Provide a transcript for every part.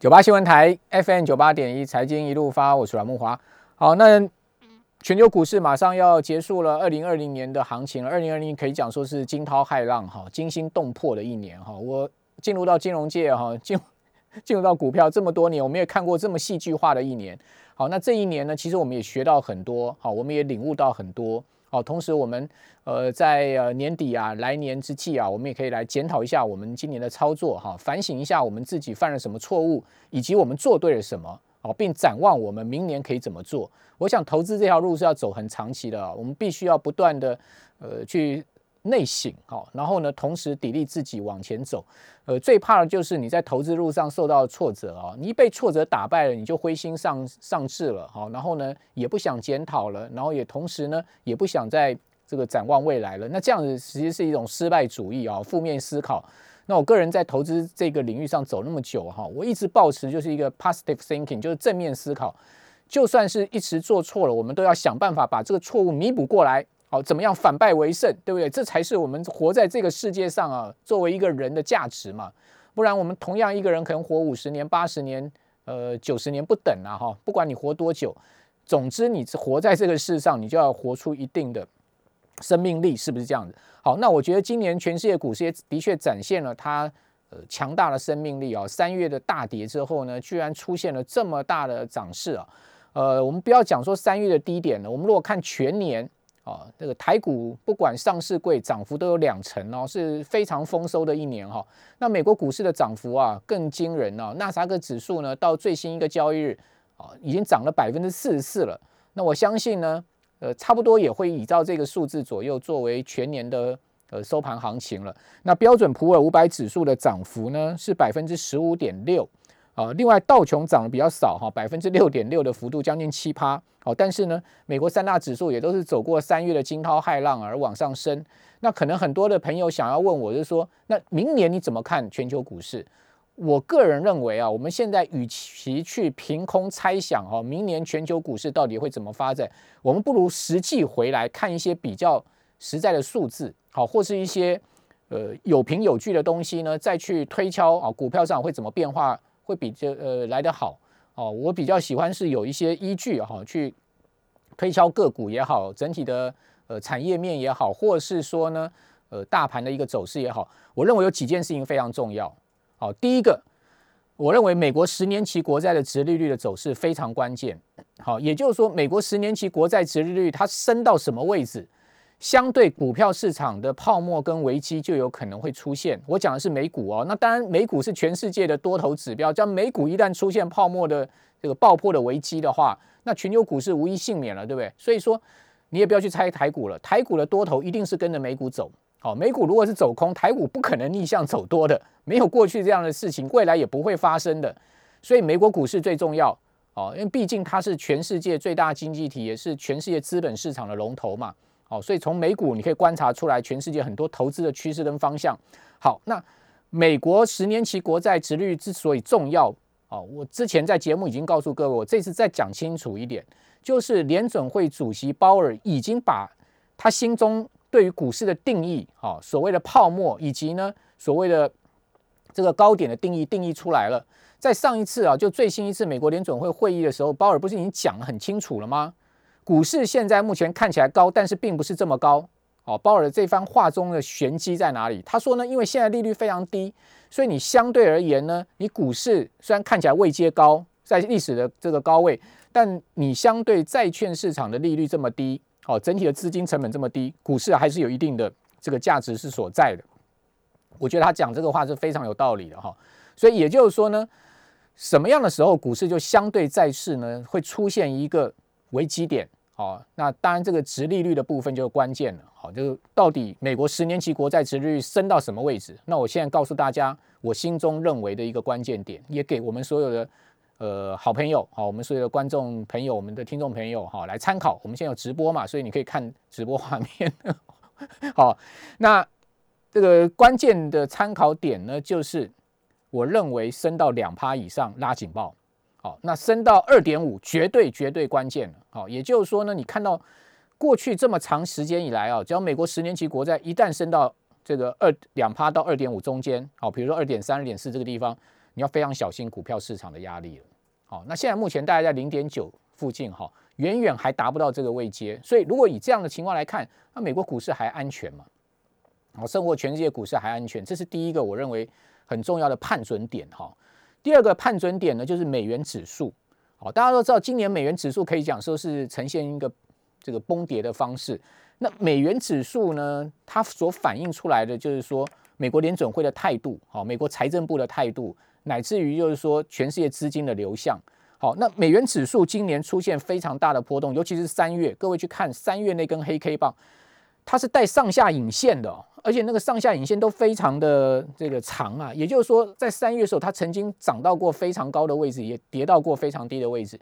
九八新闻台 FM 九八点一财经一路发，我是阮木华。好，那全球股市马上要结束了二零二零年的行情了。二零二零可以讲说是惊涛骇浪哈，惊心动魄的一年哈。我进入到金融界哈，进进入到股票这么多年，我们也看过这么戏剧化的一年。好，那这一年呢，其实我们也学到很多，好，我们也领悟到很多。好，同时我们呃在呃年底啊，来年之际啊，我们也可以来检讨一下我们今年的操作哈，反省一下我们自己犯了什么错误，以及我们做对了什么，好，并展望我们明年可以怎么做。我想投资这条路是要走很长期的，我们必须要不断的呃去。内省，好，然后呢，同时砥砺自己往前走。呃，最怕的就是你在投资路上受到挫折啊，你一被挫折打败了，你就灰心丧丧志了，好，然后呢，也不想检讨了，然后也同时呢，也不想在这个展望未来了。那这样子其实是一种失败主义啊，负面思考。那我个人在投资这个领域上走那么久哈，我一直保持就是一个 positive thinking，就是正面思考。就算是一时做错了，我们都要想办法把这个错误弥补过来。好，怎么样反败为胜，对不对？这才是我们活在这个世界上啊，作为一个人的价值嘛。不然，我们同样一个人可能活五十年、八十年、呃九十年不等啊，哈。不管你活多久，总之你活在这个世上，你就要活出一定的生命力，是不是这样子？好，那我觉得今年全世界股市也的确展现了它呃强大的生命力啊。三月的大跌之后呢，居然出现了这么大的涨势啊。呃，我们不要讲说三月的低点了，我们如果看全年。啊，这个台股不管上市贵，涨幅都有两成哦，是非常丰收的一年哈。那美国股市的涨幅啊更惊人哦，纳斯达克指数呢到最新一个交易日啊已经涨了百分之四十四了。那我相信呢，呃，差不多也会依照这个数字左右作为全年的呃收盘行情了。那标准普尔五百指数的涨幅呢是百分之十五点六。啊，另外道琼涨得比较少哈，百分之六点六的幅度，将近七趴。好，但是呢，美国三大指数也都是走过三月的惊涛骇浪而往上升。那可能很多的朋友想要问我，就是说，那明年你怎么看全球股市？我个人认为啊，我们现在与其去凭空猜想哈，明年全球股市到底会怎么发展，我们不如实际回来看一些比较实在的数字，好，或是一些呃有凭有据的东西呢，再去推敲啊，股票上会怎么变化。会比这呃来得好哦，我比较喜欢是有一些依据哈，去推敲个股也好，整体的呃产业面也好，或是说呢呃大盘的一个走势也好，我认为有几件事情非常重要。好，第一个，我认为美国十年期国债的殖利率的走势非常关键。好，也就是说，美国十年期国债殖利率它升到什么位置？相对股票市场的泡沫跟危机就有可能会出现。我讲的是美股哦，那当然美股是全世界的多头指标。叫美股一旦出现泡沫的这个爆破的危机的话，那全球股市无一幸免了，对不对？所以说你也不要去猜台股了，台股的多头一定是跟着美股走。好，美股如果是走空，台股不可能逆向走多的，没有过去这样的事情，未来也不会发生的。所以美国股市最重要哦，因为毕竟它是全世界最大经济体，也是全世界资本市场的龙头嘛。哦，所以从美股你可以观察出来，全世界很多投资的趋势跟方向。好，那美国十年期国债殖率之所以重要，哦，我之前在节目已经告诉各位，我这次再讲清楚一点，就是联准会主席鲍尔已经把他心中对于股市的定义，哦，所谓的泡沫以及呢所谓的这个高点的定义定义出来了。在上一次啊，就最新一次美国联准会会议的时候，鲍尔不是已经讲得很清楚了吗？股市现在目前看起来高，但是并不是这么高。哦，鲍尔这番话中的玄机在哪里？他说呢，因为现在利率非常低，所以你相对而言呢，你股市虽然看起来位阶高，在历史的这个高位，但你相对债券市场的利率这么低，哦，整体的资金成本这么低，股市还是有一定的这个价值是所在的。我觉得他讲这个话是非常有道理的哈。所以也就是说呢，什么样的时候股市就相对债市呢会出现一个危机点？好，那当然这个值利率的部分就是关键了。好，就是到底美国十年期国债值利率升到什么位置？那我现在告诉大家，我心中认为的一个关键点，也给我们所有的呃好朋友，好，我们所有的观众朋友，我们的听众朋友，哈，来参考。我们现在有直播嘛，所以你可以看直播画面。好，那这个关键的参考点呢，就是我认为升到两趴以上拉警报。好，那升到二点五，绝对绝对关键了。好，也就是说呢，你看到过去这么长时间以来啊，只要美国十年期国债一旦升到这个二两趴到二点五中间，好，比如说二点三、二点四这个地方，你要非常小心股票市场的压力了。好，那现在目前大概在零点九附近哈，远远还达不到这个位阶，所以如果以这样的情况来看，那美国股市还安全吗？好，胜过全世界股市还安全，这是第一个我认为很重要的判准点哈。第二个判准点呢，就是美元指数。好，大家都知道，今年美元指数可以讲说是呈现一个这个崩跌的方式。那美元指数呢，它所反映出来的就是说，美国联准会的态度，好，美国财政部的态度，乃至于就是说全世界资金的流向。好，那美元指数今年出现非常大的波动，尤其是三月，各位去看三月那根黑 K 棒。它是带上下影线的，而且那个上下影线都非常的这个长啊。也就是说，在三月的时候，它曾经涨到过非常高的位置，也跌到过非常低的位置。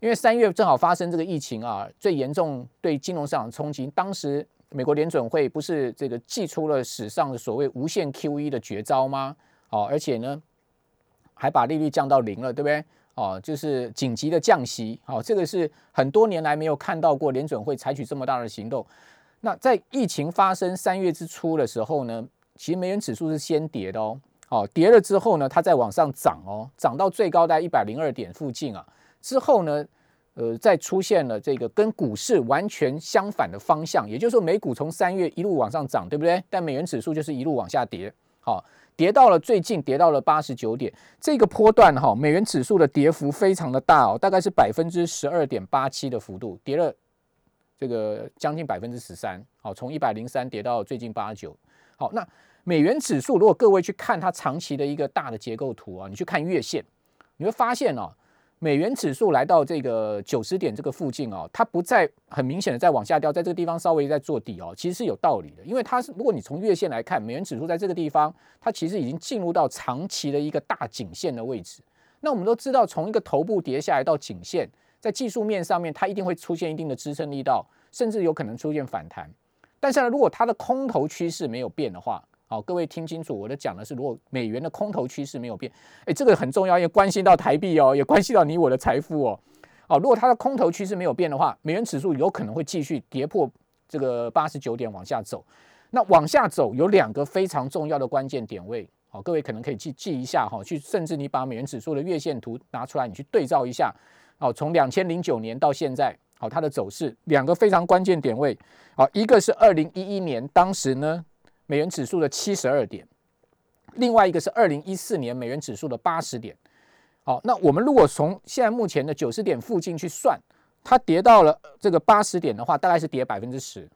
因为三月正好发生这个疫情啊，最严重对金融市场冲击。当时美国联准会不是这个祭出了史上的所谓无限 QE 的绝招吗？哦，而且呢，还把利率降到零了，对不对？哦，就是紧急的降息。哦，这个是很多年来没有看到过联准会采取这么大的行动。那在疫情发生三月之初的时候呢，其实美元指数是先跌的哦，哦跌了之后呢，它再往上涨哦，涨到最高在一百零二点附近啊，之后呢，呃，再出现了这个跟股市完全相反的方向，也就是说美股从三月一路往上涨，对不对？但美元指数就是一路往下跌，好，跌到了最近跌到了八十九点，这个波段哈，美元指数的跌幅非常的大哦，大概是百分之十二点八七的幅度，跌了。这个将近百分之十三，好，从一百零三跌到最近八九，好，那美元指数如果各位去看它长期的一个大的结构图啊，你去看月线，你会发现哦，美元指数来到这个九十点这个附近哦，它不再很明显的在往下掉，在这个地方稍微在做底哦，其实是有道理的，因为它是如果你从月线来看，美元指数在这个地方，它其实已经进入到长期的一个大颈线的位置。那我们都知道，从一个头部跌下来到颈线。在技术面上面，它一定会出现一定的支撑力道，甚至有可能出现反弹。但是呢，如果它的空头趋势没有变的话，好，各位听清楚，我的讲的是，如果美元的空头趋势没有变，哎，这个很重要，也关系到台币哦，也关系到你我的财富哦。好，如果它的空头趋势没有变的话，美元指数有可能会继续跌破这个八十九点往下走。那往下走有两个非常重要的关键点位，好，各位可能可以记记一下哈，去甚至你把美元指数的月线图拿出来，你去对照一下。好，从两千零九年到现在，好，它的走势两个非常关键点位，好，一个是二零一一年，当时呢美元指数的七十二点，另外一个是二零一四年美元指数的八十点，好，那我们如果从现在目前的九十点附近去算，它跌到了这个八十点的话，大概是跌百分之十。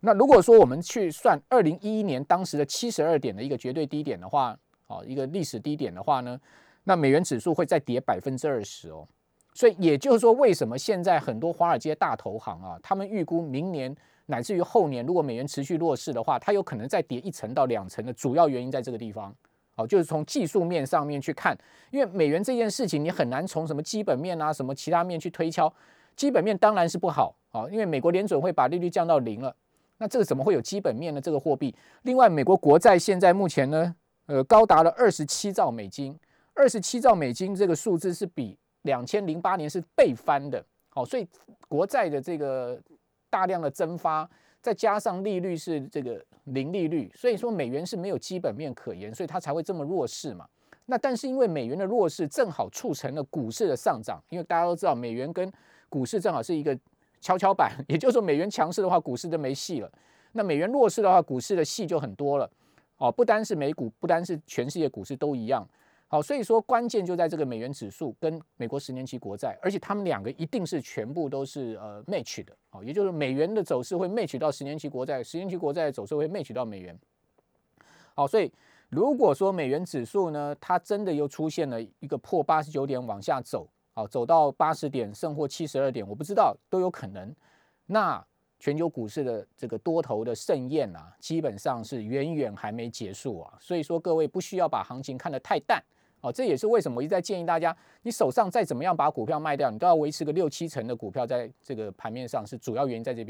那如果说我们去算二零一一年当时的七十二点的一个绝对低点的话，哦，一个历史低点的话呢，那美元指数会再跌百分之二十哦。所以也就是说，为什么现在很多华尔街大投行啊，他们预估明年乃至于后年，如果美元持续弱势的话，它有可能再跌一层到两层的主要原因在这个地方。哦，就是从技术面上面去看，因为美元这件事情，你很难从什么基本面啊、什么其他面去推敲。基本面当然是不好啊，因为美国联准会把利率降到零了，那这个怎么会有基本面呢？这个货币，另外，美国国债现在目前呢，呃，高达了二十七兆美金，二十七兆美金这个数字是比。两千零八年是倍翻的，好，所以国债的这个大量的增发，再加上利率是这个零利率，所以说美元是没有基本面可言，所以它才会这么弱势嘛。那但是因为美元的弱势，正好促成了股市的上涨，因为大家都知道美元跟股市正好是一个跷跷板，也就是说美元强势的话，股市就没戏了；那美元弱势的话，股市的戏就很多了。哦，不单是美股，不单是全世界股市都一样。好，所以说关键就在这个美元指数跟美国十年期国债，而且他们两个一定是全部都是呃 match 的，好，也就是美元的走势会 match 到十年期国债，十年期国债的走势会 match 到美元。好，所以如果说美元指数呢，它真的又出现了一个破八十九点往下走，好，走到八十点甚或七十二点，我不知道都有可能。那全球股市的这个多头的盛宴啊，基本上是远远还没结束啊，所以说各位不需要把行情看得太淡。啊，这也是为什么我一再建议大家，你手上再怎么样把股票卖掉，你都要维持个六七成的股票在这个盘面上，是主要原因在这。